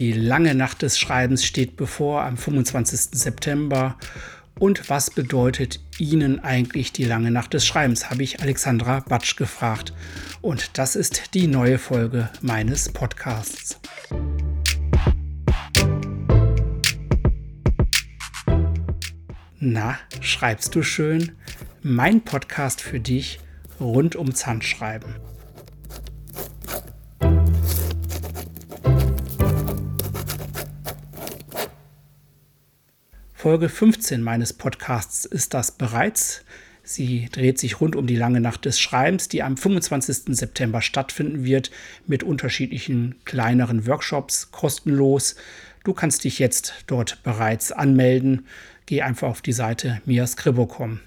Die lange Nacht des Schreibens steht bevor am 25. September. Und was bedeutet Ihnen eigentlich die lange Nacht des Schreibens, habe ich Alexandra Batsch gefragt. Und das ist die neue Folge meines Podcasts. Na, schreibst du schön? Mein Podcast für dich rund ums Handschreiben. Folge 15 meines Podcasts ist das bereits. Sie dreht sich rund um die lange Nacht des Schreibens, die am 25. September stattfinden wird, mit unterschiedlichen kleineren Workshops, kostenlos. Du kannst dich jetzt dort bereits anmelden. Geh einfach auf die Seite miascribo.com.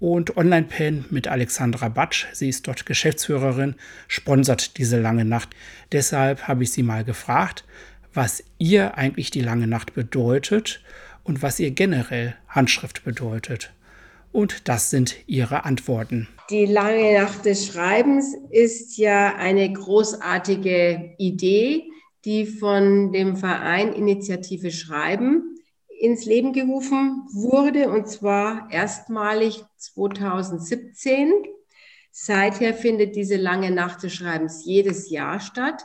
Und Online-Pen mit Alexandra Batsch, sie ist dort Geschäftsführerin, sponsert diese lange Nacht. Deshalb habe ich sie mal gefragt, was ihr eigentlich die lange Nacht bedeutet und was ihr generell Handschrift bedeutet. Und das sind ihre Antworten. Die lange Nacht des Schreibens ist ja eine großartige Idee, die von dem Verein Initiative Schreiben ins Leben gerufen wurde, und zwar erstmalig 2017. Seither findet diese lange Nacht des Schreibens jedes Jahr statt.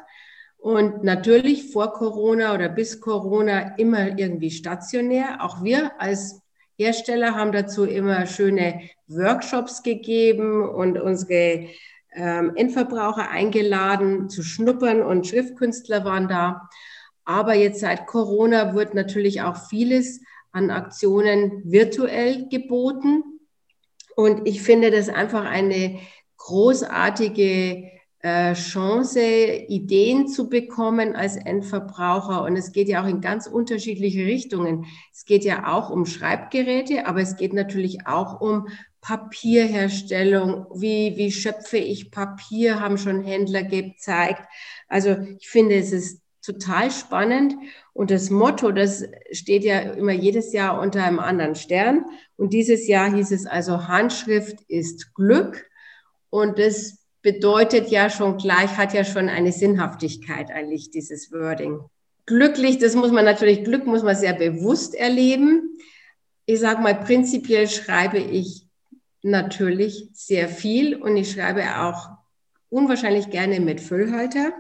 Und natürlich vor Corona oder bis Corona immer irgendwie stationär. Auch wir als Hersteller haben dazu immer schöne Workshops gegeben und unsere ähm, Endverbraucher eingeladen zu schnuppern und Schriftkünstler waren da. Aber jetzt seit Corona wird natürlich auch vieles an Aktionen virtuell geboten. Und ich finde das einfach eine großartige Chance, Ideen zu bekommen als Endverbraucher. Und es geht ja auch in ganz unterschiedliche Richtungen. Es geht ja auch um Schreibgeräte, aber es geht natürlich auch um Papierherstellung. Wie, wie schöpfe ich Papier, haben schon Händler gezeigt. Also ich finde, es ist total spannend. Und das Motto, das steht ja immer jedes Jahr unter einem anderen Stern. Und dieses Jahr hieß es also, Handschrift ist Glück. Und das bedeutet ja schon gleich, hat ja schon eine Sinnhaftigkeit eigentlich, dieses Wording. Glücklich, das muss man natürlich, Glück muss man sehr bewusst erleben. Ich sage mal, prinzipiell schreibe ich natürlich sehr viel und ich schreibe auch unwahrscheinlich gerne mit Füllhalter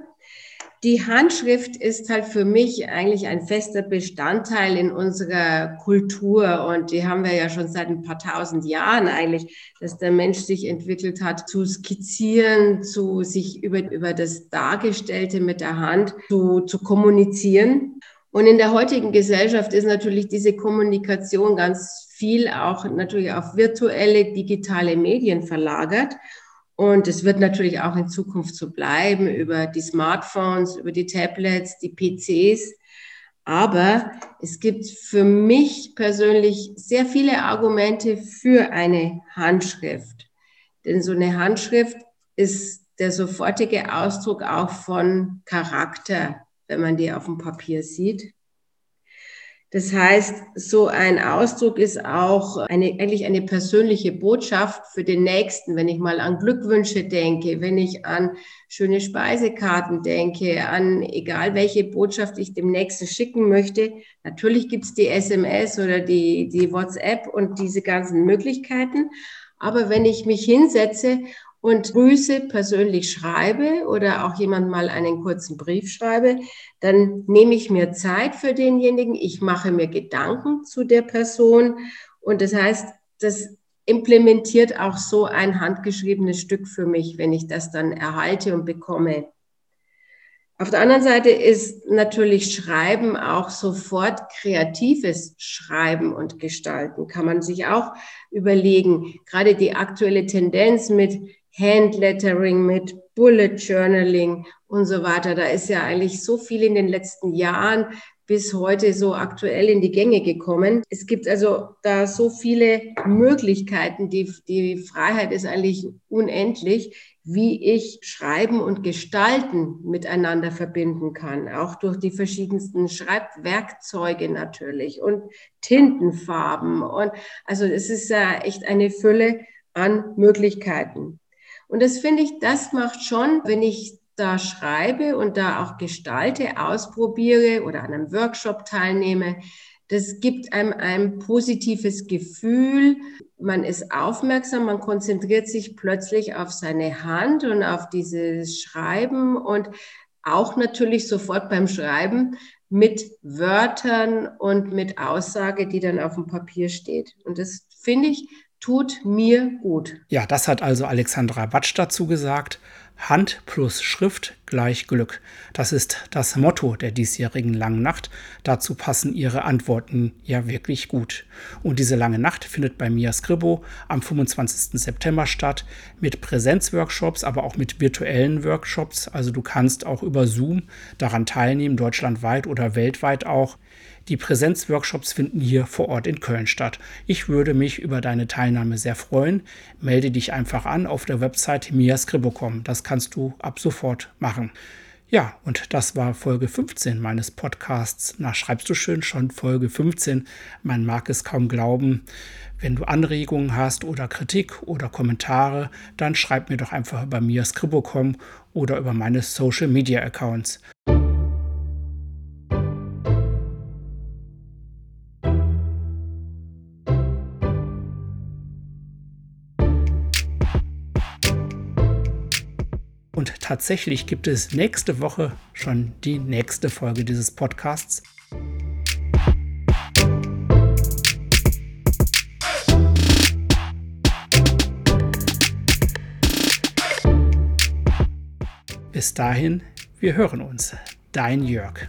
die Handschrift ist halt für mich eigentlich ein fester Bestandteil in unserer Kultur und die haben wir ja schon seit ein paar tausend Jahren eigentlich, dass der Mensch sich entwickelt hat, zu skizzieren, zu sich über, über das Dargestellte mit der Hand zu, zu kommunizieren. Und in der heutigen Gesellschaft ist natürlich diese Kommunikation ganz viel auch natürlich auf virtuelle, digitale Medien verlagert. Und es wird natürlich auch in Zukunft so bleiben über die Smartphones, über die Tablets, die PCs. Aber es gibt für mich persönlich sehr viele Argumente für eine Handschrift. Denn so eine Handschrift ist der sofortige Ausdruck auch von Charakter, wenn man die auf dem Papier sieht. Das heißt, so ein Ausdruck ist auch eine, eigentlich eine persönliche Botschaft für den Nächsten. Wenn ich mal an Glückwünsche denke, wenn ich an schöne Speisekarten denke, an egal welche Botschaft ich dem Nächsten schicken möchte. Natürlich gibt's die SMS oder die, die WhatsApp und diese ganzen Möglichkeiten. Aber wenn ich mich hinsetze und Grüße persönlich schreibe oder auch jemand mal einen kurzen Brief schreibe, dann nehme ich mir Zeit für denjenigen, ich mache mir Gedanken zu der Person und das heißt, das implementiert auch so ein handgeschriebenes Stück für mich, wenn ich das dann erhalte und bekomme. Auf der anderen Seite ist natürlich Schreiben auch sofort kreatives Schreiben und Gestalten. Kann man sich auch überlegen. Gerade die aktuelle Tendenz mit Handlettering, mit Bullet Journaling und so weiter. Da ist ja eigentlich so viel in den letzten Jahren bis heute so aktuell in die Gänge gekommen. Es gibt also da so viele Möglichkeiten. Die, die Freiheit ist eigentlich unendlich, wie ich Schreiben und Gestalten miteinander verbinden kann. Auch durch die verschiedensten Schreibwerkzeuge natürlich und Tintenfarben. Und also es ist ja echt eine Fülle an Möglichkeiten. Und das finde ich, das macht schon, wenn ich da schreibe und da auch gestalte, ausprobiere oder an einem Workshop teilnehme, das gibt einem ein positives Gefühl. Man ist aufmerksam, man konzentriert sich plötzlich auf seine Hand und auf dieses Schreiben und auch natürlich sofort beim Schreiben mit Wörtern und mit Aussage, die dann auf dem Papier steht. Und das finde ich tut mir gut. Ja, das hat also Alexandra Batsch dazu gesagt. Hand plus Schrift gleich Glück. Das ist das Motto der diesjährigen langen Nacht. Dazu passen ihre Antworten ja wirklich gut. Und diese lange Nacht findet bei Mia Scribo am 25. September statt mit Präsenzworkshops, aber auch mit virtuellen Workshops. Also du kannst auch über Zoom daran teilnehmen, deutschlandweit oder weltweit auch. Die Präsenzworkshops finden hier vor Ort in Köln statt. Ich würde mich über deine Teilnahme sehr freuen. Melde dich einfach an auf der Website miascribo.com. Das kannst du ab sofort machen. Ja, und das war Folge 15 meines Podcasts. Na, schreibst du schön schon Folge 15. Man mag es kaum glauben. Wenn du Anregungen hast oder Kritik oder Kommentare, dann schreib mir doch einfach über miascribo.com oder über meine Social Media Accounts. Und tatsächlich gibt es nächste Woche schon die nächste Folge dieses Podcasts. Bis dahin, wir hören uns. Dein Jörg.